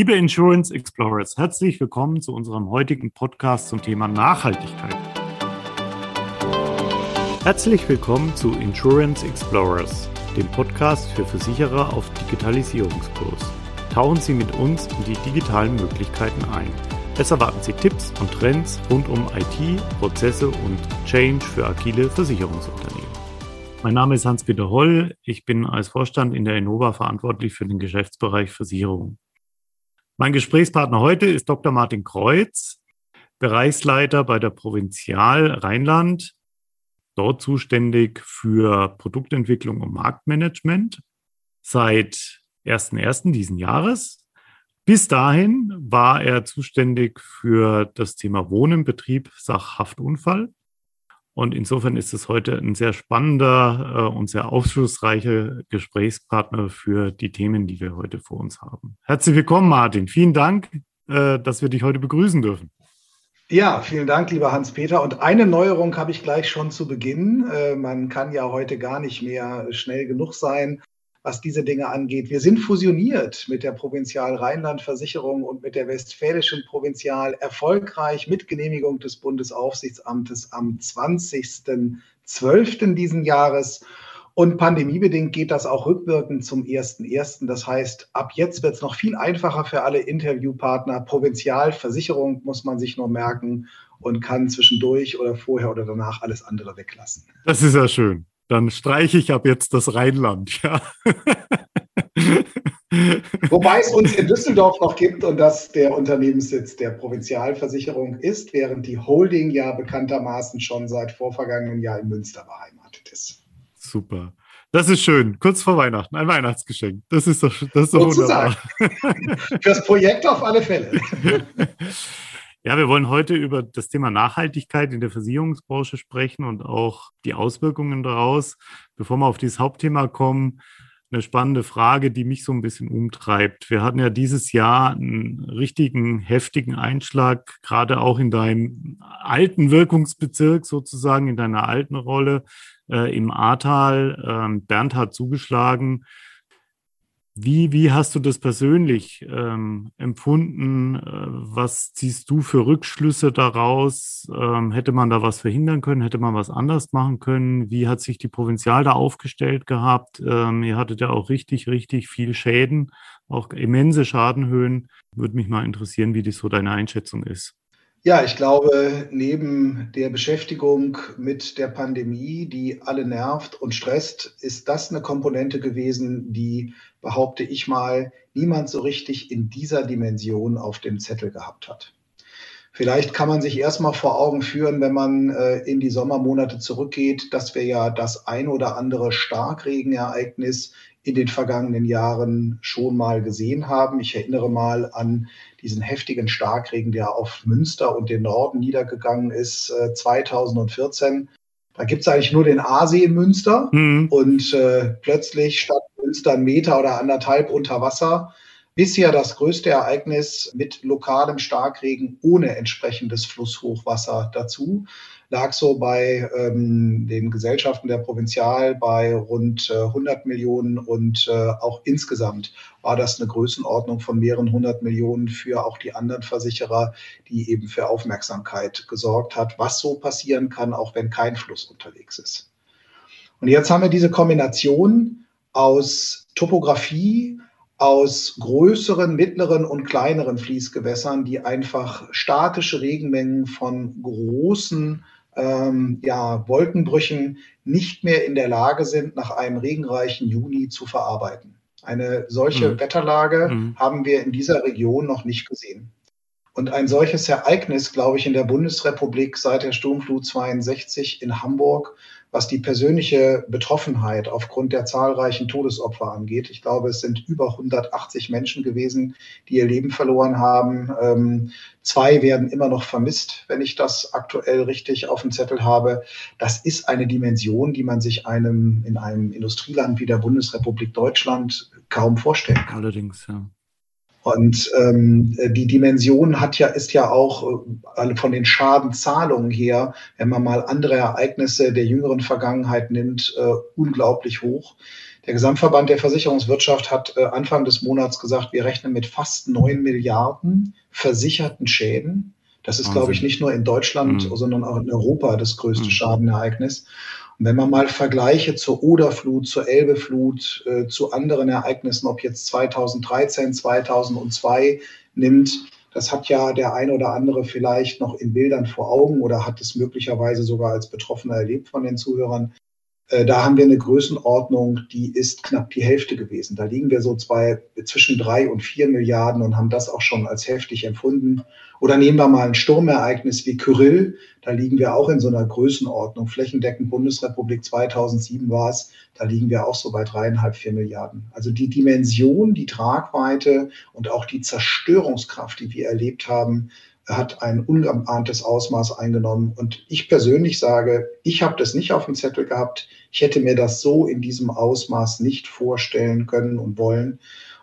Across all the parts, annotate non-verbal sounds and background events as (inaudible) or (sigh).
Liebe Insurance Explorers, herzlich willkommen zu unserem heutigen Podcast zum Thema Nachhaltigkeit. Herzlich willkommen zu Insurance Explorers, dem Podcast für Versicherer auf Digitalisierungskurs. Tauchen Sie mit uns in die digitalen Möglichkeiten ein. Es erwarten Sie Tipps und Trends rund um IT, Prozesse und Change für agile Versicherungsunternehmen. Mein Name ist Hans-Peter Holl. Ich bin als Vorstand in der Innova verantwortlich für den Geschäftsbereich Versicherung. Mein Gesprächspartner heute ist Dr. Martin Kreuz, Bereichsleiter bei der Provinzial Rheinland, dort zuständig für Produktentwicklung und Marktmanagement seit 1.1. diesen Jahres. Bis dahin war er zuständig für das Thema Wohnen, Betrieb, Sachhaftunfall und insofern ist es heute ein sehr spannender äh, und sehr aufschlussreicher Gesprächspartner für die Themen, die wir heute vor uns haben. Herzlich willkommen, Martin. Vielen Dank, äh, dass wir dich heute begrüßen dürfen. Ja, vielen Dank, lieber Hans-Peter. Und eine Neuerung habe ich gleich schon zu Beginn. Äh, man kann ja heute gar nicht mehr schnell genug sein was diese Dinge angeht. Wir sind fusioniert mit der Provinzial Rheinland-Versicherung und mit der Westfälischen Provinzial erfolgreich mit Genehmigung des Bundesaufsichtsamtes am 20.12. diesen Jahres. Und pandemiebedingt geht das auch rückwirkend zum 1.1. Das heißt, ab jetzt wird es noch viel einfacher für alle Interviewpartner. Provinzialversicherung muss man sich nur merken und kann zwischendurch oder vorher oder danach alles andere weglassen. Das ist ja schön dann streiche ich ab jetzt das Rheinland. Ja. (laughs) Wobei es uns in Düsseldorf noch gibt und das der Unternehmenssitz der Provinzialversicherung ist, während die Holding ja bekanntermaßen schon seit vorvergangenem Jahr in Münster beheimatet ist. Super. Das ist schön. Kurz vor Weihnachten. Ein Weihnachtsgeschenk. Das ist doch, das ist doch wunderbar. (laughs) Fürs Projekt auf alle Fälle. (laughs) Ja, wir wollen heute über das Thema Nachhaltigkeit in der Versicherungsbranche sprechen und auch die Auswirkungen daraus. Bevor wir auf dieses Hauptthema kommen, eine spannende Frage, die mich so ein bisschen umtreibt. Wir hatten ja dieses Jahr einen richtigen heftigen Einschlag, gerade auch in deinem alten Wirkungsbezirk sozusagen, in deiner alten Rolle äh, im Ahrtal. Ähm, Bernd hat zugeschlagen. Wie, wie hast du das persönlich ähm, empfunden? Äh, was ziehst du für Rückschlüsse daraus? Ähm, hätte man da was verhindern können? Hätte man was anders machen können? Wie hat sich die Provinzial da aufgestellt gehabt? Ähm, ihr hattet ja auch richtig, richtig viel Schäden, auch immense Schadenhöhen. Würde mich mal interessieren, wie das so deine Einschätzung ist. Ja, ich glaube, neben der Beschäftigung mit der Pandemie, die alle nervt und stresst, ist das eine Komponente gewesen, die, behaupte ich mal, niemand so richtig in dieser Dimension auf dem Zettel gehabt hat. Vielleicht kann man sich erstmal vor Augen führen, wenn man äh, in die Sommermonate zurückgeht, dass wir ja das ein oder andere Starkregenereignis in den vergangenen Jahren schon mal gesehen haben. Ich erinnere mal an diesen heftigen Starkregen, der auf Münster und den Norden niedergegangen ist, äh, 2014. Da gibt es eigentlich nur den Aasee in Münster mhm. und äh, plötzlich stand Münster einen Meter oder anderthalb unter Wasser. Bisher das größte Ereignis mit lokalem Starkregen ohne entsprechendes Flusshochwasser dazu lag so bei ähm, den Gesellschaften der Provinzial bei rund äh, 100 Millionen und äh, auch insgesamt war das eine Größenordnung von mehreren hundert Millionen für auch die anderen Versicherer, die eben für Aufmerksamkeit gesorgt hat, was so passieren kann, auch wenn kein Fluss unterwegs ist. Und jetzt haben wir diese Kombination aus Topografie, aus größeren, mittleren und kleineren Fließgewässern, die einfach statische Regenmengen von großen ähm, ja, Wolkenbrüchen nicht mehr in der Lage sind, nach einem regenreichen Juni zu verarbeiten. Eine solche mhm. Wetterlage mhm. haben wir in dieser Region noch nicht gesehen. Und ein solches Ereignis, glaube ich, in der Bundesrepublik seit der Sturmflut 62 in Hamburg was die persönliche Betroffenheit aufgrund der zahlreichen Todesopfer angeht. Ich glaube, es sind über 180 Menschen gewesen, die ihr Leben verloren haben. Ähm, zwei werden immer noch vermisst, wenn ich das aktuell richtig auf dem Zettel habe. Das ist eine Dimension, die man sich einem in einem Industrieland wie der Bundesrepublik Deutschland kaum vorstellen kann. Allerdings, ja. Und ähm, die Dimension hat ja, ist ja auch äh, von den Schadenzahlungen her, wenn man mal andere Ereignisse der jüngeren Vergangenheit nimmt, äh, unglaublich hoch. Der Gesamtverband der Versicherungswirtschaft hat äh, Anfang des Monats gesagt, wir rechnen mit fast neun Milliarden versicherten Schäden. Das ist, Wahnsinn. glaube ich, nicht nur in Deutschland, mhm. sondern auch in Europa das größte mhm. Schadenereignis. Wenn man mal Vergleiche zur Oderflut, zur Elbeflut, äh, zu anderen Ereignissen, ob jetzt 2013, 2002 nimmt, das hat ja der ein oder andere vielleicht noch in Bildern vor Augen oder hat es möglicherweise sogar als Betroffener erlebt von den Zuhörern. Äh, da haben wir eine Größenordnung, die ist knapp die Hälfte gewesen. Da liegen wir so zwei, zwischen drei und vier Milliarden und haben das auch schon als heftig empfunden. Oder nehmen wir mal ein Sturmereignis wie Kyrill. Da liegen wir auch in so einer Größenordnung. Flächendeckend Bundesrepublik 2007 war es. Da liegen wir auch so bei dreieinhalb, vier Milliarden. Also die Dimension, die Tragweite und auch die Zerstörungskraft, die wir erlebt haben, hat ein ungeahntes Ausmaß eingenommen. Und ich persönlich sage, ich habe das nicht auf dem Zettel gehabt. Ich hätte mir das so in diesem Ausmaß nicht vorstellen können und wollen.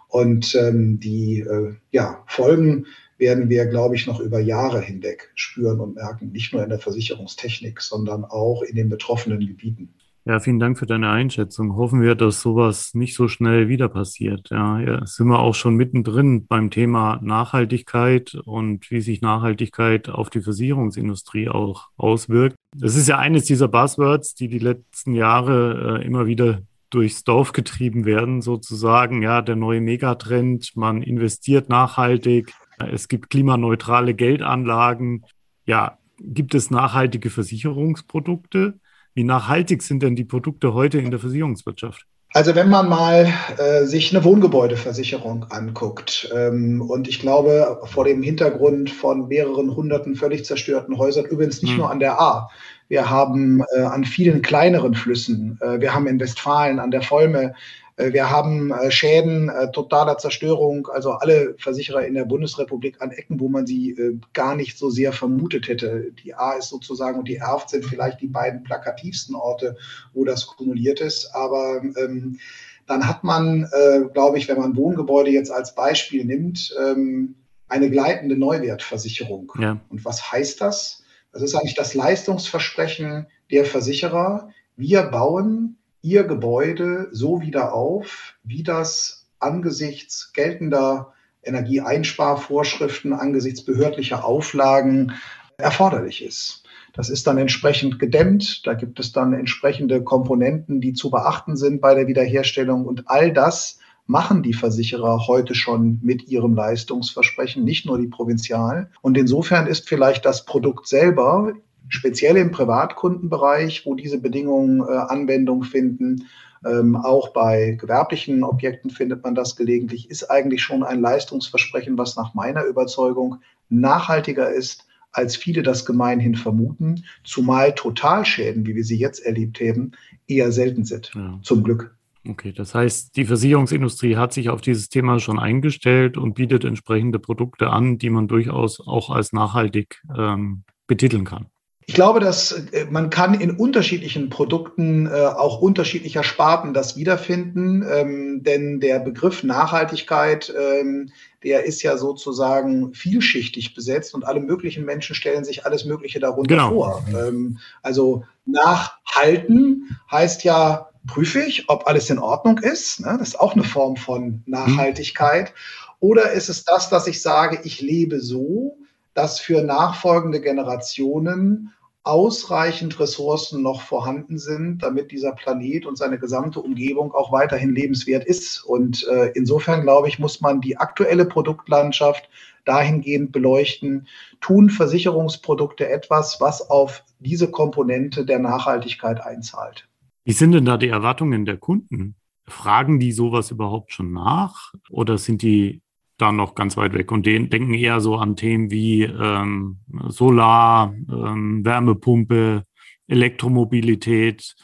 Und ähm, die äh, ja, Folgen werden wir, glaube ich, noch über Jahre hinweg spüren und merken, nicht nur in der Versicherungstechnik, sondern auch in den betroffenen Gebieten. Ja, vielen Dank für deine Einschätzung. Hoffen wir, dass sowas nicht so schnell wieder passiert. Ja, ja, sind wir auch schon mittendrin beim Thema Nachhaltigkeit und wie sich Nachhaltigkeit auf die Versicherungsindustrie auch auswirkt. Das ist ja eines dieser Buzzwords, die die letzten Jahre äh, immer wieder durchs Dorf getrieben werden, sozusagen. Ja, der neue Megatrend, man investiert nachhaltig, es gibt klimaneutrale Geldanlagen. Ja, gibt es nachhaltige Versicherungsprodukte? Wie nachhaltig sind denn die Produkte heute in der Versicherungswirtschaft? Also wenn man mal äh, sich eine Wohngebäudeversicherung anguckt ähm, und ich glaube vor dem Hintergrund von mehreren hunderten völlig zerstörten Häusern, übrigens nicht hm. nur an der A, wir haben äh, an vielen kleineren Flüssen, äh, wir haben in Westfalen an der Volme wir haben äh, Schäden äh, totaler Zerstörung, also alle Versicherer in der Bundesrepublik an Ecken, wo man sie gar nicht so sehr vermutet hätte. Die A ist sozusagen und die Erft sind vielleicht die beiden plakativsten Orte, wo das kumuliert ist. Aber ähm, dann hat man, äh, glaube ich, wenn man Wohngebäude jetzt als Beispiel nimmt, ähm, eine gleitende Neuwertversicherung. Ja. Und was heißt das? Das ist eigentlich das Leistungsversprechen der Versicherer. Wir bauen ihr Gebäude so wieder auf, wie das angesichts geltender Energieeinsparvorschriften, angesichts behördlicher Auflagen erforderlich ist. Das ist dann entsprechend gedämmt. Da gibt es dann entsprechende Komponenten, die zu beachten sind bei der Wiederherstellung. Und all das machen die Versicherer heute schon mit ihrem Leistungsversprechen, nicht nur die Provinzial. Und insofern ist vielleicht das Produkt selber speziell im Privatkundenbereich, wo diese Bedingungen äh, Anwendung finden, ähm, auch bei gewerblichen Objekten findet man das gelegentlich, ist eigentlich schon ein Leistungsversprechen, was nach meiner Überzeugung nachhaltiger ist, als viele das gemeinhin vermuten, zumal Totalschäden, wie wir sie jetzt erlebt haben, eher selten sind. Ja. Zum Glück. Okay, das heißt, die Versicherungsindustrie hat sich auf dieses Thema schon eingestellt und bietet entsprechende Produkte an, die man durchaus auch als nachhaltig ähm, betiteln kann. Ich glaube, dass äh, man kann in unterschiedlichen Produkten äh, auch unterschiedlicher Sparten das wiederfinden, ähm, denn der Begriff Nachhaltigkeit, ähm, der ist ja sozusagen vielschichtig besetzt und alle möglichen Menschen stellen sich alles Mögliche darunter genau. vor. Ähm, also nachhalten heißt ja, prüfe ich, ob alles in Ordnung ist. Ne? Das ist auch eine Form von Nachhaltigkeit. Oder ist es das, dass ich sage, ich lebe so, dass für nachfolgende Generationen ausreichend Ressourcen noch vorhanden sind, damit dieser Planet und seine gesamte Umgebung auch weiterhin lebenswert ist. Und äh, insofern, glaube ich, muss man die aktuelle Produktlandschaft dahingehend beleuchten. Tun Versicherungsprodukte etwas, was auf diese Komponente der Nachhaltigkeit einzahlt? Wie sind denn da die Erwartungen der Kunden? Fragen die sowas überhaupt schon nach oder sind die da noch ganz weit weg und den denken eher so an Themen wie ähm, Solar, ähm, Wärmepumpe, Elektromobilität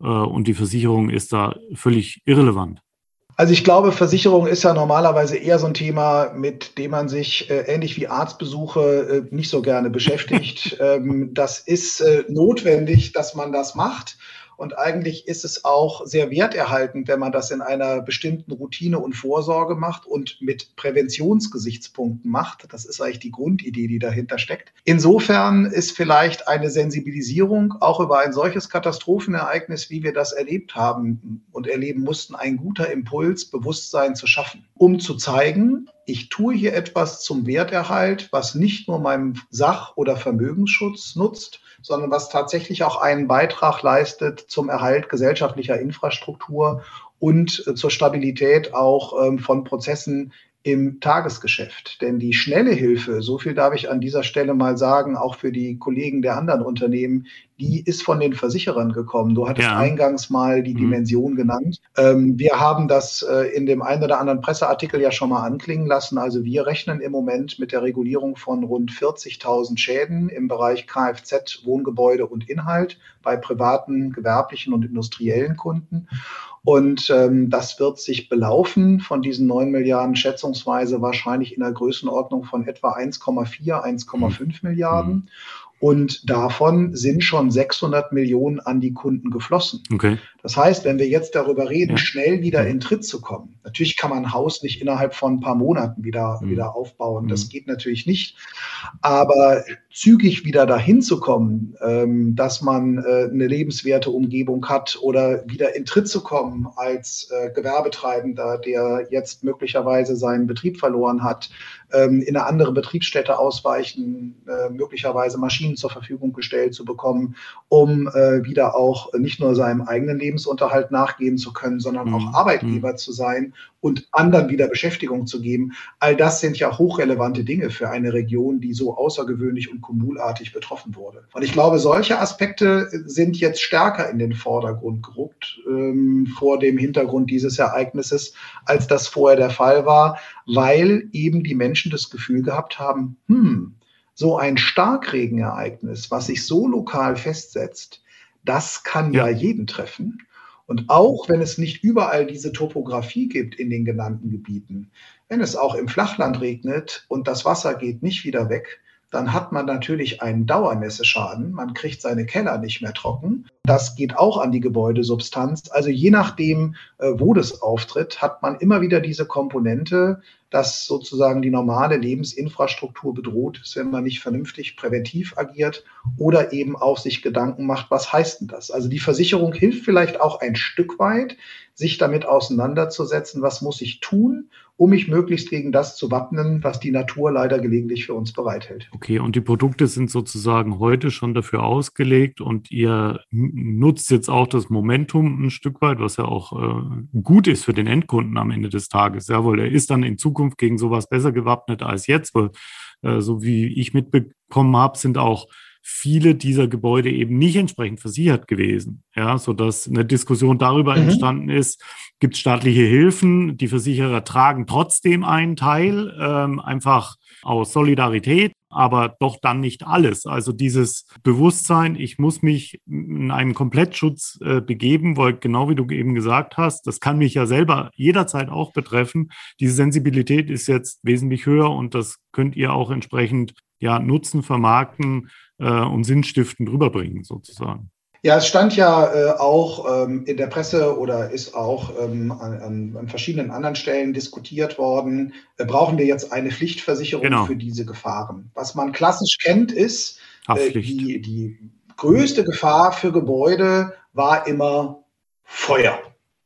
äh, und die Versicherung ist da völlig irrelevant. Also ich glaube, Versicherung ist ja normalerweise eher so ein Thema, mit dem man sich äh, ähnlich wie Arztbesuche äh, nicht so gerne beschäftigt. (laughs) ähm, das ist äh, notwendig, dass man das macht. Und eigentlich ist es auch sehr werterhaltend, wenn man das in einer bestimmten Routine und Vorsorge macht und mit Präventionsgesichtspunkten macht. Das ist eigentlich die Grundidee, die dahinter steckt. Insofern ist vielleicht eine Sensibilisierung auch über ein solches Katastrophenereignis, wie wir das erlebt haben und erleben mussten, ein guter Impuls, Bewusstsein zu schaffen, um zu zeigen, ich tue hier etwas zum Werterhalt, was nicht nur meinem Sach- oder Vermögensschutz nutzt, sondern was tatsächlich auch einen Beitrag leistet zum Erhalt gesellschaftlicher Infrastruktur und äh, zur Stabilität auch ähm, von Prozessen im Tagesgeschäft. Denn die schnelle Hilfe, so viel darf ich an dieser Stelle mal sagen, auch für die Kollegen der anderen Unternehmen, die ist von den Versicherern gekommen. Du hattest ja. eingangs mal die mhm. Dimension genannt. Ähm, wir haben das äh, in dem einen oder anderen Presseartikel ja schon mal anklingen lassen. Also wir rechnen im Moment mit der Regulierung von rund 40.000 Schäden im Bereich Kfz, Wohngebäude und Inhalt bei privaten, gewerblichen und industriellen Kunden. Und ähm, das wird sich belaufen von diesen 9 Milliarden schätzungsweise wahrscheinlich in der Größenordnung von etwa 1,4, 1,5 Milliarden. Und davon sind schon 600 Millionen an die Kunden geflossen. Okay. Das heißt, wenn wir jetzt darüber reden, ja. schnell wieder in Tritt zu kommen, natürlich kann man ein Haus nicht innerhalb von ein paar Monaten wieder, mhm. wieder aufbauen. Das mhm. geht natürlich nicht. Aber zügig wieder dahin zu kommen, ähm, dass man äh, eine lebenswerte Umgebung hat oder wieder in Tritt zu kommen als äh, Gewerbetreibender, der jetzt möglicherweise seinen Betrieb verloren hat, ähm, in eine andere Betriebsstätte ausweichen, äh, möglicherweise Maschinen zur Verfügung gestellt zu bekommen, um äh, wieder auch nicht nur seinem eigenen Lebensunterhalt nachgehen zu können, sondern mhm. auch Arbeitgeber mhm. zu sein und anderen wieder Beschäftigung zu geben. All das sind ja hochrelevante Dinge für eine Region, die so außergewöhnlich und kommunartig betroffen wurde. Und ich glaube, solche Aspekte sind jetzt stärker in den Vordergrund gerückt ähm, vor dem Hintergrund dieses Ereignisses, als das vorher der Fall war, weil eben die Menschen das Gefühl gehabt haben, hm, so ein Starkregenereignis, was sich so lokal festsetzt, das kann ja, ja jeden treffen. Und auch wenn es nicht überall diese Topografie gibt in den genannten Gebieten, wenn es auch im Flachland regnet und das Wasser geht nicht wieder weg, dann hat man natürlich einen Dauernässeschaden. Man kriegt seine Keller nicht mehr trocken. Das geht auch an die Gebäudesubstanz. Also je nachdem, äh, wo das auftritt, hat man immer wieder diese Komponente, dass sozusagen die normale Lebensinfrastruktur bedroht ist, wenn man nicht vernünftig präventiv agiert oder eben auch sich Gedanken macht, was heißt denn das? Also die Versicherung hilft vielleicht auch ein Stück weit, sich damit auseinanderzusetzen, was muss ich tun, um mich möglichst gegen das zu wappnen, was die Natur leider gelegentlich für uns bereithält. Okay, und die Produkte sind sozusagen heute schon dafür ausgelegt und ihr nutzt jetzt auch das Momentum ein Stück weit, was ja auch äh, gut ist für den Endkunden am Ende des Tages. Jawohl, er ist dann in Zukunft gegen sowas besser gewappnet als jetzt, weil äh, so wie ich mitbekommen habe, sind auch viele dieser Gebäude eben nicht entsprechend versichert gewesen. Ja, so dass eine Diskussion darüber mhm. entstanden ist, gibt es staatliche Hilfen, die Versicherer tragen trotzdem einen Teil, ähm, einfach aus Solidarität, aber doch dann nicht alles. Also dieses Bewusstsein, ich muss mich in einen Komplettschutz äh, begeben, weil genau wie du eben gesagt hast, das kann mich ja selber jederzeit auch betreffen. Diese Sensibilität ist jetzt wesentlich höher und das könnt ihr auch entsprechend ja nutzen, vermarkten und sinnstiftend rüberbringen sozusagen. Ja, es stand ja äh, auch ähm, in der Presse oder ist auch ähm, an, an, verschiedenen anderen Stellen diskutiert worden, äh, brauchen wir jetzt eine Pflichtversicherung genau. für diese Gefahren. Was man klassisch kennt, ist, äh, die, die größte Gefahr für Gebäude war immer Feuer.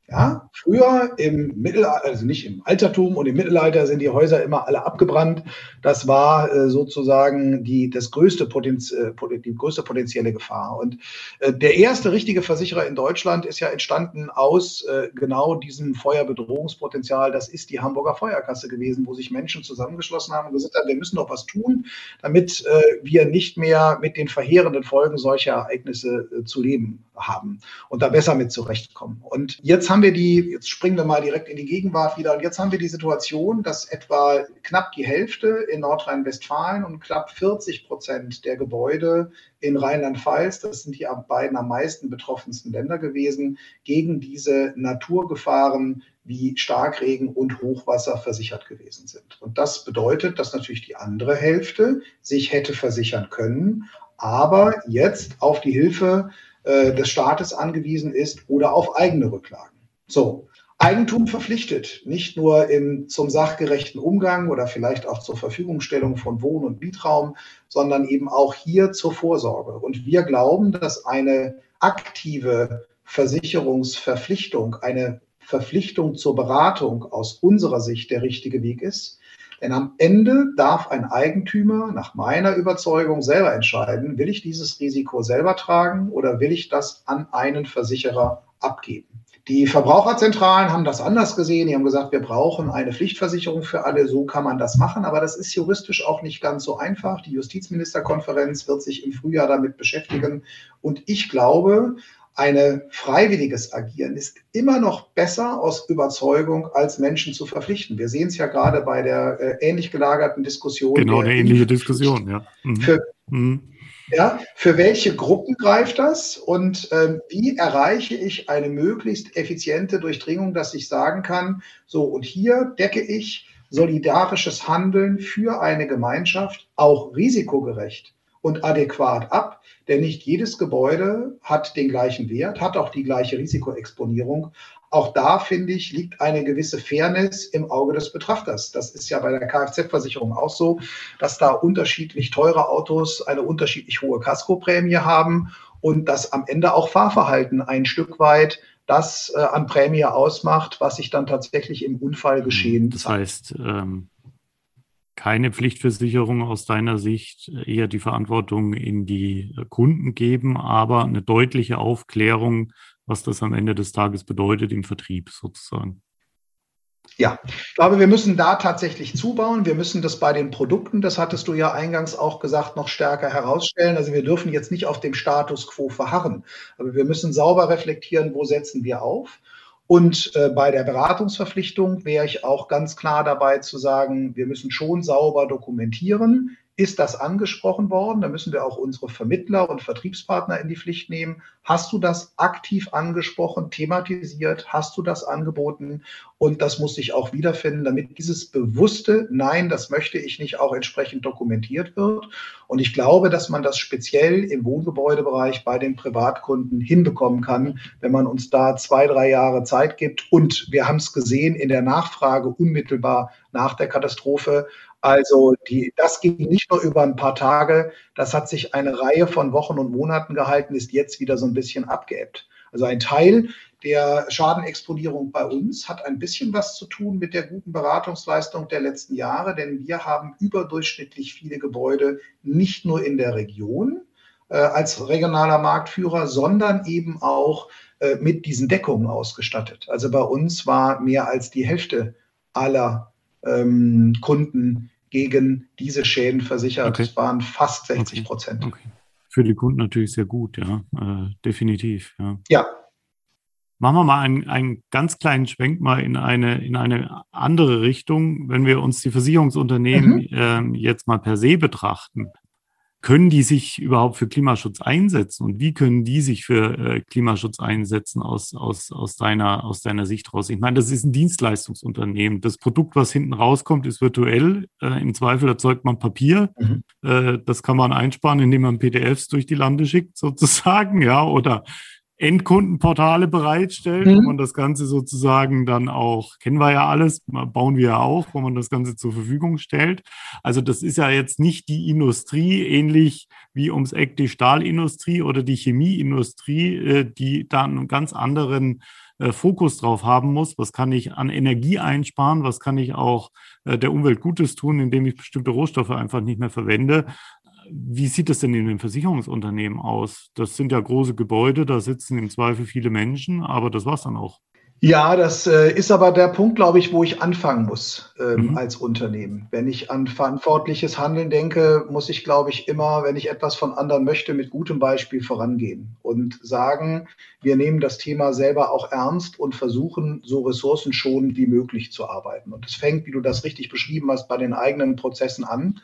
Ja, früher im Mittelalter, also nicht im Altertum und im Mittelalter sind die Häuser immer alle abgebrannt. Das war äh, sozusagen die, das größte Potenz, äh, die größte potenzielle Gefahr. Und äh, der erste richtige Versicherer in Deutschland ist ja entstanden aus äh, genau diesem Feuerbedrohungspotenzial. Das ist die Hamburger Feuerkasse gewesen, wo sich Menschen zusammengeschlossen haben und gesagt haben, wir müssen doch was tun, damit äh, wir nicht mehr mit den verheerenden Folgen solcher Ereignisse zu leben haben und da besser mit zurechtkommen. Und jetzt haben wir die, jetzt springen wir mal direkt in die Gegenwart wieder, und jetzt haben wir die Situation, dass etwa knapp die Hälfte in Nordrhein-Westfalen und knapp 40 Prozent der Gebäude in Rheinland-Pfalz, das sind die beiden am meisten betroffensten Länder gewesen, gegen diese Naturgefahren wie Starkregen und Hochwasser versichert gewesen sind. Und das bedeutet, dass natürlich die andere Hälfte sich hätte versichern können, aber jetzt auf die Hilfe äh, des Staates angewiesen ist oder auf eigene Rücklagen. So, Eigentum verpflichtet, nicht nur im, zum sachgerechten Umgang oder vielleicht auch zur Verfügungstellung von Wohn- und Mietraum, sondern eben auch hier zur Vorsorge. Und wir glauben, dass eine aktive Versicherungsverpflichtung, eine Verpflichtung zur Beratung aus unserer Sicht der richtige Weg ist. Denn am Ende darf ein Eigentümer nach meiner Überzeugung selber entscheiden, will ich dieses Risiko selber tragen oder will ich das an einen Versicherer abgeben. Die Verbraucherzentralen haben das anders gesehen. Die haben gesagt, wir brauchen eine Pflichtversicherung für alle. So kann man das machen. Aber das ist juristisch auch nicht ganz so einfach. Die Justizministerkonferenz wird sich im Frühjahr damit beschäftigen. Und ich glaube, ein freiwilliges Agieren ist immer noch besser aus Überzeugung, als Menschen zu verpflichten. Wir sehen es ja gerade bei der äh, ähnlich gelagerten Diskussion. Genau, eine ähnliche Diskussion, ja. Mhm. Für, mhm. Ja. Für welche Gruppen greift das und ähm, wie erreiche ich eine möglichst effiziente Durchdringung, dass ich sagen kann, so und hier decke ich solidarisches Handeln für eine Gemeinschaft auch risikogerecht und adäquat ab, denn nicht jedes Gebäude hat den gleichen Wert, hat auch die gleiche Risikoexponierung. Auch da, finde ich, liegt eine gewisse Fairness im Auge des Betrachters. Das ist ja bei der Kfz-Versicherung auch so, dass da unterschiedlich teure Autos eine unterschiedlich hohe Kaskoprämie haben und dass am Ende auch Fahrverhalten ein Stück weit das äh, an Prämie ausmacht, was sich dann tatsächlich im Unfallgeschehen. Das heißt, ähm, keine Pflichtversicherung aus deiner Sicht, eher die Verantwortung in die Kunden geben, aber eine deutliche Aufklärung, was das am Ende des Tages bedeutet im Vertrieb sozusagen. Ja, ich glaube, wir müssen da tatsächlich zubauen. Wir müssen das bei den Produkten, das hattest du ja eingangs auch gesagt, noch stärker herausstellen. Also wir dürfen jetzt nicht auf dem Status quo verharren, aber wir müssen sauber reflektieren, wo setzen wir auf. Und äh, bei der Beratungsverpflichtung wäre ich auch ganz klar dabei zu sagen, wir müssen schon sauber dokumentieren, ist das angesprochen worden? Da müssen wir auch unsere Vermittler und Vertriebspartner in die Pflicht nehmen. Hast du das aktiv angesprochen, thematisiert? Hast du das angeboten? Und das muss sich auch wiederfinden, damit dieses bewusste Nein, das möchte ich nicht, auch entsprechend dokumentiert wird. Und ich glaube, dass man das speziell im Wohngebäudebereich bei den Privatkunden hinbekommen kann, wenn man uns da zwei, drei Jahre Zeit gibt. Und wir haben es gesehen in der Nachfrage unmittelbar nach der Katastrophe also die, das ging nicht nur über ein paar Tage, das hat sich eine Reihe von Wochen und Monaten gehalten, ist jetzt wieder so ein bisschen abgeebbt. Also ein Teil der Schadenexponierung bei uns hat ein bisschen was zu tun mit der guten Beratungsleistung der letzten Jahre, denn wir haben überdurchschnittlich viele Gebäude nicht nur in der Region äh, als regionaler Marktführer, sondern eben auch äh, mit diesen Deckungen ausgestattet. Also bei uns war mehr als die Hälfte aller ähm, Kunden gegen diese Schäden versichert. Okay. Das waren fast 60 Prozent. Okay. Okay. Für die Kunden natürlich sehr gut, ja, äh, definitiv. Ja. ja. Machen wir mal einen, einen ganz kleinen Schwenk mal in eine, in eine andere Richtung. Wenn wir uns die Versicherungsunternehmen mhm. äh, jetzt mal per se betrachten, können die sich überhaupt für Klimaschutz einsetzen und wie können die sich für äh, Klimaschutz einsetzen aus, aus, aus, deiner, aus deiner Sicht raus? Ich meine, das ist ein Dienstleistungsunternehmen. Das Produkt, was hinten rauskommt, ist virtuell. Äh, Im Zweifel erzeugt man Papier. Mhm. Äh, das kann man einsparen, indem man PDFs durch die Lande schickt, sozusagen, ja, oder Endkundenportale bereitstellt, mhm. wo man das Ganze sozusagen dann auch, kennen wir ja alles, bauen wir ja auch, wo man das Ganze zur Verfügung stellt. Also das ist ja jetzt nicht die Industrie, ähnlich wie ums Eck die Stahlindustrie oder die Chemieindustrie, äh, die da einen ganz anderen äh, Fokus drauf haben muss. Was kann ich an Energie einsparen? Was kann ich auch äh, der Umwelt Gutes tun, indem ich bestimmte Rohstoffe einfach nicht mehr verwende? Wie sieht es denn in den Versicherungsunternehmen aus? Das sind ja große Gebäude, da sitzen im Zweifel viele Menschen, aber das war es dann auch. Ja, das äh, ist aber der Punkt, glaube ich, wo ich anfangen muss ähm, mhm. als Unternehmen. Wenn ich an verantwortliches Handeln denke, muss ich, glaube ich, immer, wenn ich etwas von anderen möchte, mit gutem Beispiel vorangehen und sagen, wir nehmen das Thema selber auch ernst und versuchen, so ressourcenschonend wie möglich zu arbeiten. Und es fängt, wie du das richtig beschrieben hast, bei den eigenen Prozessen an.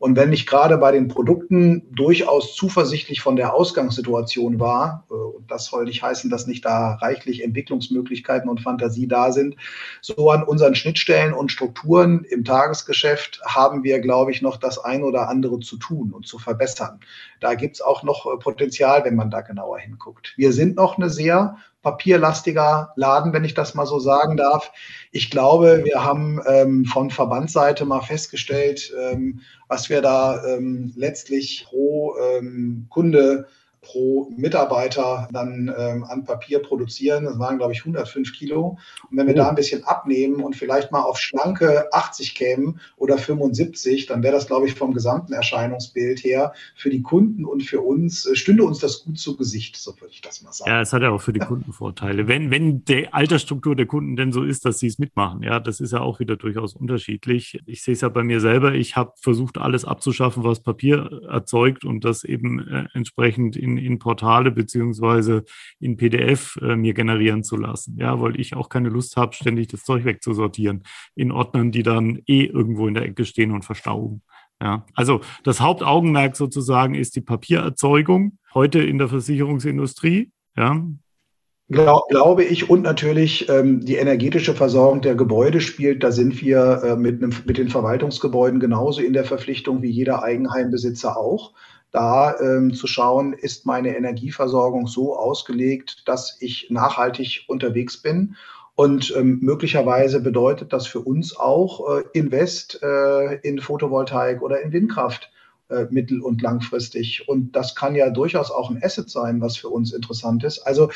Und wenn ich gerade bei den Produkten durchaus zuversichtlich von der Ausgangssituation war, äh, und das soll nicht heißen, dass nicht da reichlich Entwicklungsmöglichkeiten und Fantasie da sind, so an unseren Schnittstellen und Strukturen im Tagesgeschäft haben wir, glaube ich, noch das ein oder andere zu tun und zu verbessern. Da gibt es auch noch äh, Potenzial, wenn man da genauer hinguckt. Wir sind noch eine sehr papierlastiger Laden, wenn ich das mal so sagen darf. Ich glaube, wir haben ähm, von Verbandsseite mal festgestellt, ähm, was wir da ähm, letztlich pro ähm, Kunde pro Mitarbeiter dann ähm, an Papier produzieren. Das waren, glaube ich, 105 Kilo. Und wenn wir oh. da ein bisschen abnehmen und vielleicht mal auf schlanke 80 kämen oder 75, dann wäre das, glaube ich, vom gesamten Erscheinungsbild her für die Kunden und für uns, äh, stünde uns das gut zu Gesicht, so würde ich das mal sagen. Ja, es hat ja auch für die Kunden Vorteile. Wenn, wenn die Altersstruktur der Kunden denn so ist, dass sie es mitmachen, ja, das ist ja auch wieder durchaus unterschiedlich. Ich sehe es ja bei mir selber. Ich habe versucht, alles abzuschaffen, was Papier erzeugt und das eben äh, entsprechend in in, in Portale beziehungsweise in PDF äh, mir generieren zu lassen. Ja, weil ich auch keine Lust habe, ständig das Zeug wegzusortieren in Ordnern, die dann eh irgendwo in der Ecke stehen und verstauben. Ja, also das Hauptaugenmerk sozusagen ist die Papiererzeugung heute in der Versicherungsindustrie. Ja, Glaub, glaube ich. Und natürlich ähm, die energetische Versorgung der Gebäude spielt. Da sind wir äh, mit, einem, mit den Verwaltungsgebäuden genauso in der Verpflichtung wie jeder Eigenheimbesitzer auch da ähm, zu schauen, ist meine Energieversorgung so ausgelegt, dass ich nachhaltig unterwegs bin. Und ähm, möglicherweise bedeutet das für uns auch äh, Invest äh, in Photovoltaik oder in Windkraft äh, mittel- und langfristig. Und das kann ja durchaus auch ein Asset sein, was für uns interessant ist. Also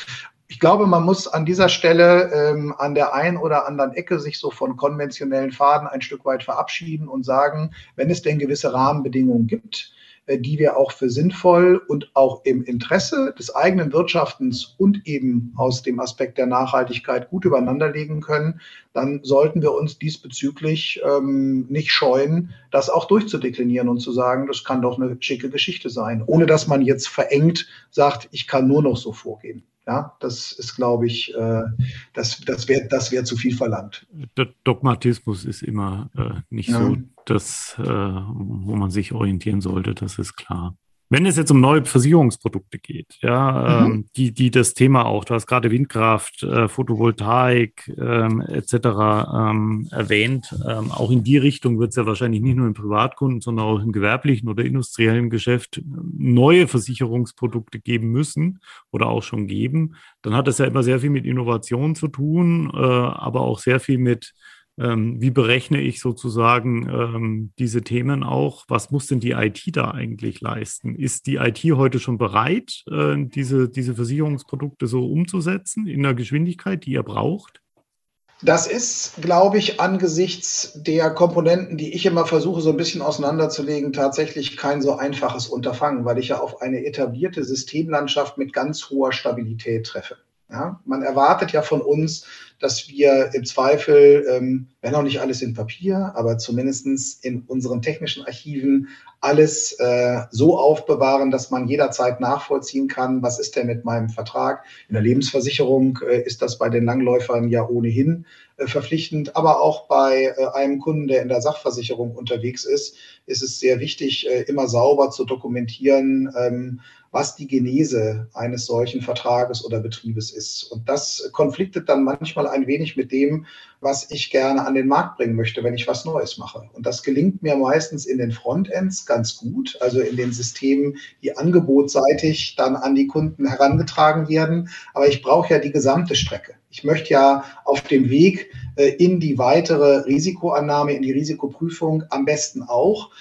ich glaube, man muss an dieser Stelle ähm, an der einen oder anderen Ecke sich so von konventionellen Faden ein Stück weit verabschieden und sagen, wenn es denn gewisse Rahmenbedingungen gibt, die wir auch für sinnvoll und auch im Interesse des eigenen Wirtschaftens und eben aus dem Aspekt der Nachhaltigkeit gut übereinanderlegen können, dann sollten wir uns diesbezüglich ähm, nicht scheuen, das auch durchzudeklinieren und zu sagen, das kann doch eine schicke Geschichte sein, ohne dass man jetzt verengt sagt, ich kann nur noch so vorgehen. Ja, das ist, glaube ich, äh, das, das wäre das wär zu viel verlangt. Der Dogmatismus ist immer äh, nicht ja. so das, äh, wo man sich orientieren sollte, das ist klar. Wenn es jetzt um neue Versicherungsprodukte geht, ja, mhm. ähm, die, die das Thema auch, du hast gerade Windkraft, äh, Photovoltaik ähm, etc. Ähm, erwähnt, ähm, auch in die Richtung wird es ja wahrscheinlich nicht nur im Privatkunden, sondern auch im gewerblichen oder industriellen Geschäft neue Versicherungsprodukte geben müssen oder auch schon geben. Dann hat das ja immer sehr viel mit Innovation zu tun, äh, aber auch sehr viel mit ähm, wie berechne ich sozusagen ähm, diese Themen auch? Was muss denn die IT da eigentlich leisten? Ist die IT heute schon bereit, äh, diese, diese Versicherungsprodukte so umzusetzen in der Geschwindigkeit, die ihr braucht? Das ist, glaube ich, angesichts der Komponenten, die ich immer versuche, so ein bisschen auseinanderzulegen, tatsächlich kein so einfaches Unterfangen, weil ich ja auf eine etablierte Systemlandschaft mit ganz hoher Stabilität treffe. Ja, man erwartet ja von uns, dass wir im Zweifel, ähm, wenn auch nicht alles in Papier, aber zumindestens in unseren technischen Archiven alles äh, so aufbewahren, dass man jederzeit nachvollziehen kann, was ist denn mit meinem Vertrag. In der Lebensversicherung äh, ist das bei den Langläufern ja ohnehin verpflichtend, aber auch bei äh, einem Kunden, der in der Sachversicherung unterwegs ist, ist es sehr wichtig, äh, immer sauber zu dokumentieren, ähm, was die Genese eines solchen Vertrages oder Betriebes ist. Und das konfliktet dann manchmal ein wenig mit dem, was ich gerne an den Markt bringen möchte, wenn ich was Neues mache. Und das gelingt mir meistens in den Frontends ganz gut, also in den Systemen, die angebotsseitig dann an die Kunden herangetragen werden. Aber ich brauche ja die gesamte Strecke. Ich möchte ja auf dem Weg äh, in die weitere Risikoannahme, in die Risikoprüfung am besten auch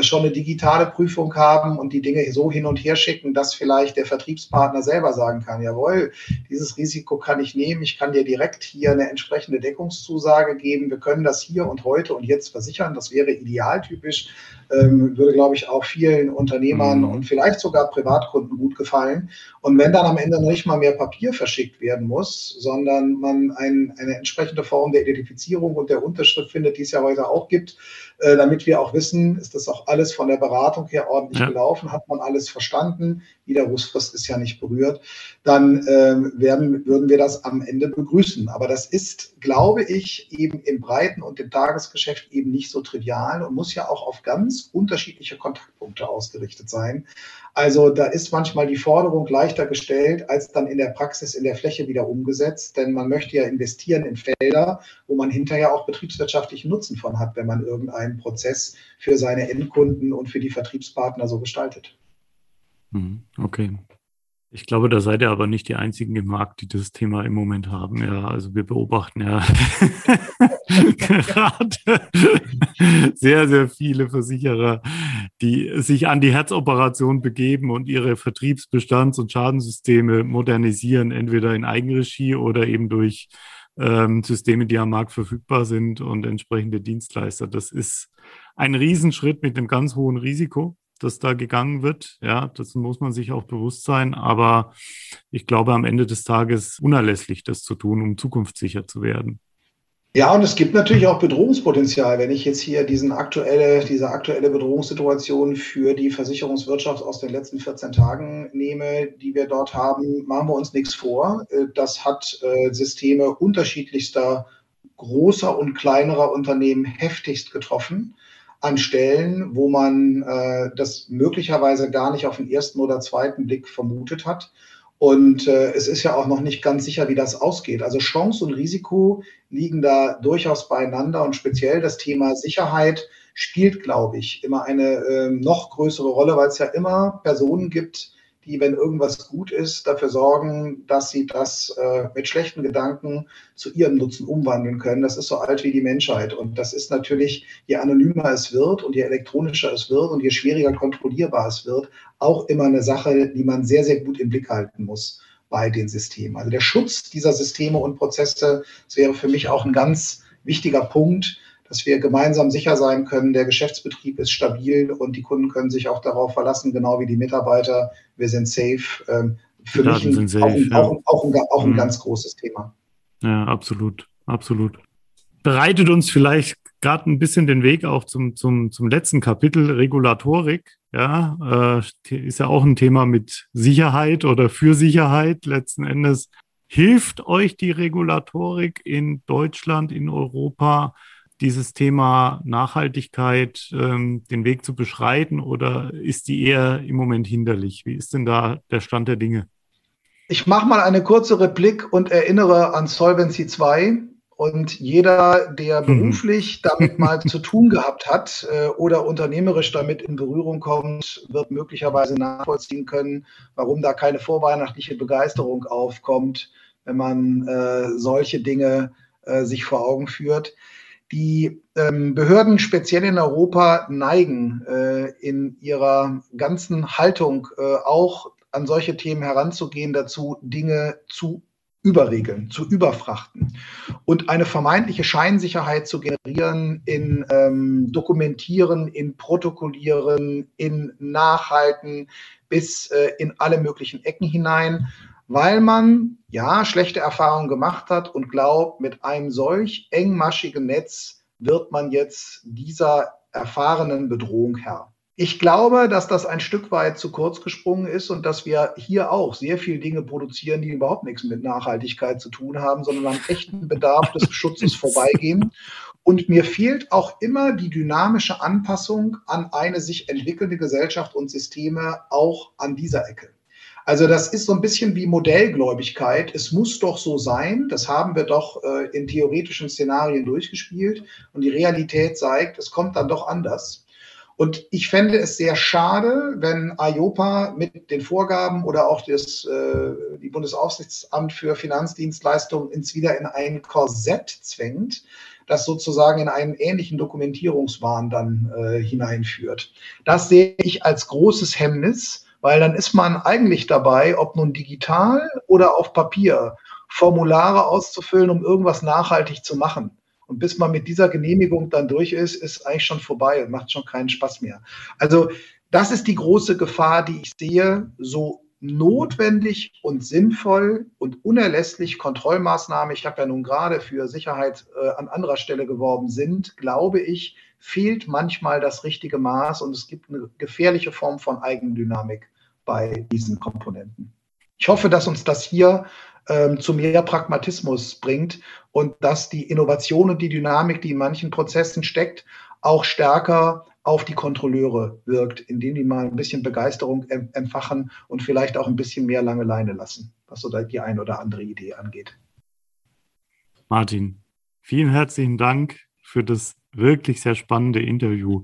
schon eine digitale Prüfung haben und die Dinge so hin und her schicken, dass vielleicht der Vertriebspartner selber sagen kann, jawohl, dieses Risiko kann ich nehmen, ich kann dir direkt hier eine entsprechende Deckungszusage geben, wir können das hier und heute und jetzt versichern, das wäre idealtypisch, ähm, würde, glaube ich, auch vielen Unternehmern mhm. und vielleicht sogar Privatkunden gut gefallen. Und wenn dann am Ende noch nicht mal mehr Papier verschickt werden muss, sondern man ein, eine entsprechende Form der Identifizierung und der Unterschrift findet, die es ja heute auch gibt, äh, damit wir auch wissen, ist das auch alles von der Beratung her ordentlich ja. gelaufen, hat man alles verstanden, Widerrufsfrist ist ja nicht berührt, dann ähm, werden, würden wir das am Ende begrüßen. Aber das ist, glaube ich, eben im Breiten und im Tagesgeschäft eben nicht so trivial und muss ja auch auf ganz ganz unterschiedliche Kontaktpunkte ausgerichtet sein. Also da ist manchmal die Forderung leichter gestellt, als dann in der Praxis in der Fläche wieder umgesetzt. Denn man möchte ja investieren in Felder, wo man hinterher auch betriebswirtschaftlichen Nutzen von hat, wenn man irgendeinen Prozess für seine Endkunden und für die Vertriebspartner so gestaltet. Mhm. Okay. Ich glaube, da seid ihr aber nicht die einzigen im Markt, die das Thema im Moment haben. Ja, also wir beobachten ja (laughs) (laughs) gerade sehr, sehr viele Versicherer, die sich an die Herzoperation begeben und ihre Vertriebsbestands- und Schadensysteme modernisieren, entweder in Eigenregie oder eben durch ähm, Systeme, die am Markt verfügbar sind und entsprechende Dienstleister. Das ist ein Riesenschritt mit einem ganz hohen Risiko dass da gegangen wird. Ja, das muss man sich auch bewusst sein. Aber ich glaube, am Ende des Tages unerlässlich, das zu tun, um zukunftssicher zu werden. Ja, und es gibt natürlich auch Bedrohungspotenzial. Wenn ich jetzt hier diesen aktuelle, diese aktuelle Bedrohungssituation für die Versicherungswirtschaft aus den letzten 14 Tagen nehme, die wir dort haben, machen wir uns nichts vor. Äh, das hat äh, Systeme unterschiedlichster großer und kleinerer Unternehmen heftigst getroffen an Stellen, wo man äh, das möglicherweise gar nicht auf den ersten oder zweiten Blick vermutet hat. Und äh, es ist ja auch noch nicht ganz sicher, wie das ausgeht. Also Chance und Risiko liegen da durchaus beieinander und speziell das Thema Sicherheit spielt, glaube ich, immer eine äh, noch größere Rolle, weil es ja immer Personen gibt, die, wenn irgendwas gut ist, dafür sorgen, dass sie das äh, mit schlechten Gedanken zu ihrem Nutzen umwandeln können. Das ist so alt wie die Menschheit. Und das ist natürlich, je anonymer es wird und je elektronischer es wird und je schwieriger kontrollierbar es wird, auch immer eine Sache, die man sehr, sehr gut im Blick halten muss bei den Systemen. Also der Schutz dieser Systeme und Prozesse, wäre für mich auch ein ganz wichtiger Punkt, dass wir gemeinsam sicher sein können, der Geschäftsbetrieb ist stabil und die Kunden können sich auch darauf verlassen, genau wie die Mitarbeiter. Wir sind safe. Ähm, für die mich ein, safe, auch, ja. auch, auch, ein, auch ein mhm. ganz großes Thema. Ja, absolut, absolut. Bereitet uns vielleicht gerade ein bisschen den Weg auch zum, zum, zum letzten Kapitel Regulatorik. Ja, äh, ist ja auch ein Thema mit Sicherheit oder für Sicherheit letzten Endes. Hilft euch die Regulatorik in Deutschland, in Europa, dieses Thema Nachhaltigkeit ähm, den Weg zu beschreiten oder ist die eher im Moment hinderlich? Wie ist denn da der Stand der Dinge? Ich mache mal eine kurze Replik und erinnere an Solvency 2. Und jeder, der mhm. beruflich damit (laughs) mal zu tun gehabt hat äh, oder unternehmerisch damit in Berührung kommt, wird möglicherweise nachvollziehen können, warum da keine vorweihnachtliche Begeisterung aufkommt, wenn man äh, solche Dinge äh, sich vor Augen führt. Die ähm, Behörden, speziell in Europa, neigen äh, in ihrer ganzen Haltung äh, auch an solche Themen heranzugehen, dazu Dinge zu überregeln, zu überfrachten und eine vermeintliche Scheinsicherheit zu generieren in ähm, Dokumentieren, in Protokollieren, in Nachhalten bis äh, in alle möglichen Ecken hinein weil man ja schlechte Erfahrungen gemacht hat und glaubt, mit einem solch engmaschigen Netz wird man jetzt dieser erfahrenen Bedrohung Herr. Ich glaube, dass das ein Stück weit zu kurz gesprungen ist und dass wir hier auch sehr viele Dinge produzieren, die überhaupt nichts mit Nachhaltigkeit zu tun haben, sondern am echten Bedarf des Schutzes (laughs) vorbeigehen. Und mir fehlt auch immer die dynamische Anpassung an eine sich entwickelnde Gesellschaft und Systeme auch an dieser Ecke. Also das ist so ein bisschen wie Modellgläubigkeit. Es muss doch so sein. Das haben wir doch äh, in theoretischen Szenarien durchgespielt. Und die Realität zeigt, es kommt dann doch anders. Und ich fände es sehr schade, wenn IOPA mit den Vorgaben oder auch das äh, die Bundesaufsichtsamt für Finanzdienstleistungen ins wieder in ein Korsett zwängt, das sozusagen in einen ähnlichen Dokumentierungswahn dann äh, hineinführt. Das sehe ich als großes Hemmnis weil dann ist man eigentlich dabei, ob nun digital oder auf Papier, Formulare auszufüllen, um irgendwas nachhaltig zu machen. Und bis man mit dieser Genehmigung dann durch ist, ist eigentlich schon vorbei und macht schon keinen Spaß mehr. Also das ist die große Gefahr, die ich sehe, so notwendig und sinnvoll und unerlässlich Kontrollmaßnahmen, ich habe ja nun gerade für Sicherheit äh, an anderer Stelle geworben, sind, glaube ich, fehlt manchmal das richtige Maß und es gibt eine gefährliche Form von Eigendynamik bei diesen Komponenten. Ich hoffe, dass uns das hier ähm, zu mehr Pragmatismus bringt und dass die Innovation und die Dynamik, die in manchen Prozessen steckt, auch stärker auf die Kontrolleure wirkt, indem die mal ein bisschen Begeisterung entfachen und vielleicht auch ein bisschen mehr lange Leine lassen, was so die ein oder andere Idee angeht. Martin, vielen herzlichen Dank für das wirklich sehr spannende Interview.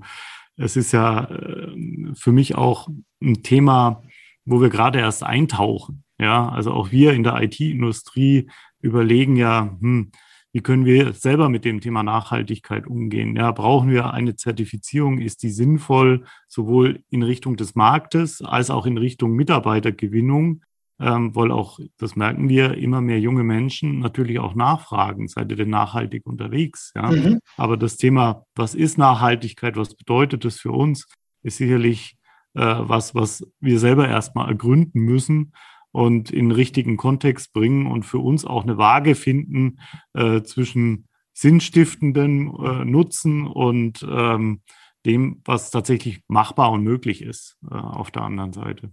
Es ist ja äh, für mich auch ein Thema, wo wir gerade erst eintauchen. Ja, also auch wir in der IT-Industrie überlegen ja, hm, wie können wir selber mit dem Thema Nachhaltigkeit umgehen? Ja, brauchen wir eine Zertifizierung? Ist die sinnvoll, sowohl in Richtung des Marktes als auch in Richtung Mitarbeitergewinnung? Ähm, weil auch, das merken wir, immer mehr junge Menschen natürlich auch nachfragen, seid ihr denn nachhaltig unterwegs? Ja? Mhm. Aber das Thema, was ist Nachhaltigkeit, was bedeutet das für uns, ist sicherlich äh, was, was wir selber erstmal ergründen müssen und in richtigen Kontext bringen und für uns auch eine Waage finden äh, zwischen sinnstiftenden äh, Nutzen und ähm, dem, was tatsächlich machbar und möglich ist äh, auf der anderen Seite.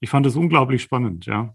Ich fand es unglaublich spannend, ja.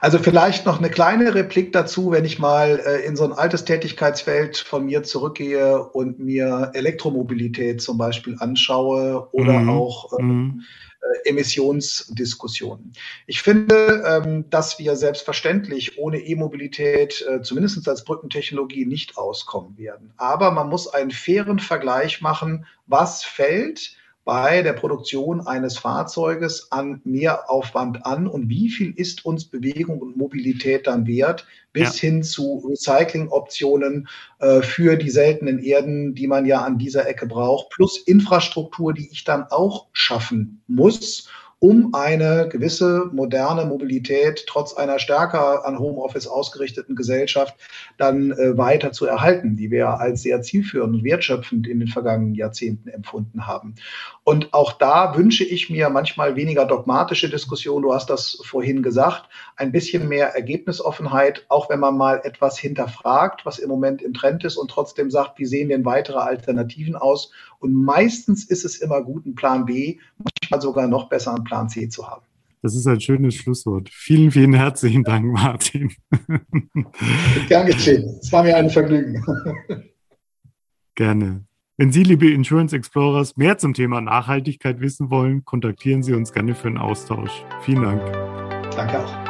Also vielleicht noch eine kleine Replik dazu, wenn ich mal äh, in so ein altes Tätigkeitsfeld von mir zurückgehe und mir Elektromobilität zum Beispiel anschaue oder mhm. auch ähm, mhm. Äh, Emissionsdiskussionen. Ich finde, ähm, dass wir selbstverständlich ohne E-Mobilität äh, zumindest als Brückentechnologie nicht auskommen werden. Aber man muss einen fairen Vergleich machen, was fällt bei der Produktion eines Fahrzeuges an Mehraufwand an und wie viel ist uns Bewegung und Mobilität dann wert, bis ja. hin zu Recyclingoptionen äh, für die seltenen Erden, die man ja an dieser Ecke braucht, plus Infrastruktur, die ich dann auch schaffen muss um eine gewisse moderne Mobilität trotz einer stärker an Homeoffice ausgerichteten Gesellschaft dann äh, weiter zu erhalten, die wir als sehr zielführend und wertschöpfend in den vergangenen Jahrzehnten empfunden haben. Und auch da wünsche ich mir manchmal weniger dogmatische Diskussion, du hast das vorhin gesagt, ein bisschen mehr Ergebnisoffenheit, auch wenn man mal etwas hinterfragt, was im Moment im Trend ist und trotzdem sagt, wie sehen denn weitere Alternativen aus? Und meistens ist es immer gut, einen Plan B, manchmal sogar noch besser einen Plan C zu haben. Das ist ein schönes Schlusswort. Vielen, vielen herzlichen Dank, Martin. (laughs) Gern geschehen. Es war mir ein Vergnügen. (laughs) Gerne. Wenn Sie, liebe Insurance Explorers, mehr zum Thema Nachhaltigkeit wissen wollen, kontaktieren Sie uns gerne für einen Austausch. Vielen Dank. Danke auch.